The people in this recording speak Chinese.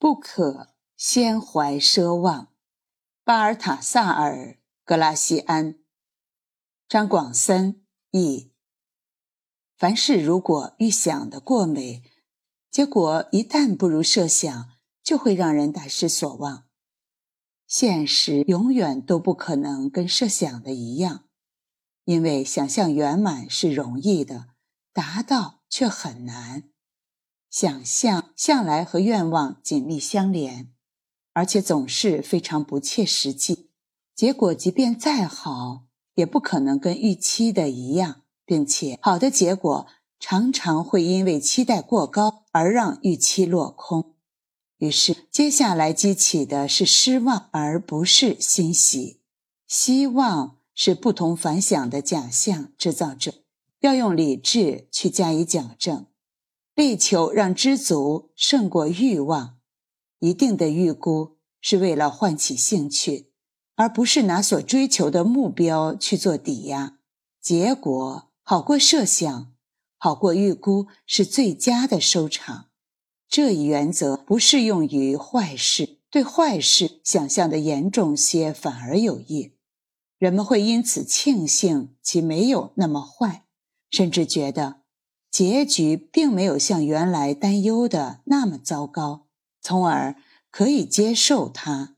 不可先怀奢望。巴尔塔萨尔·格拉西安，张广森译。凡事如果预想的过美，结果一旦不如设想，就会让人大失所望。现实永远都不可能跟设想的一样，因为想象圆满是容易的，达到却很难。想象向来和愿望紧密相连，而且总是非常不切实际。结果即便再好，也不可能跟预期的一样，并且好的结果常常会因为期待过高而让预期落空。于是，接下来激起的是失望，而不是欣喜。希望是不同凡响的假象制造者，要用理智去加以矫正，力求让知足胜过欲望。一定的预估是为了唤起兴趣，而不是拿所追求的目标去做抵押。结果好过设想，好过预估，是最佳的收场。这一原则不适用于坏事，对坏事想象的严重些反而有益。人们会因此庆幸其没有那么坏，甚至觉得结局并没有像原来担忧的那么糟糕，从而可以接受它。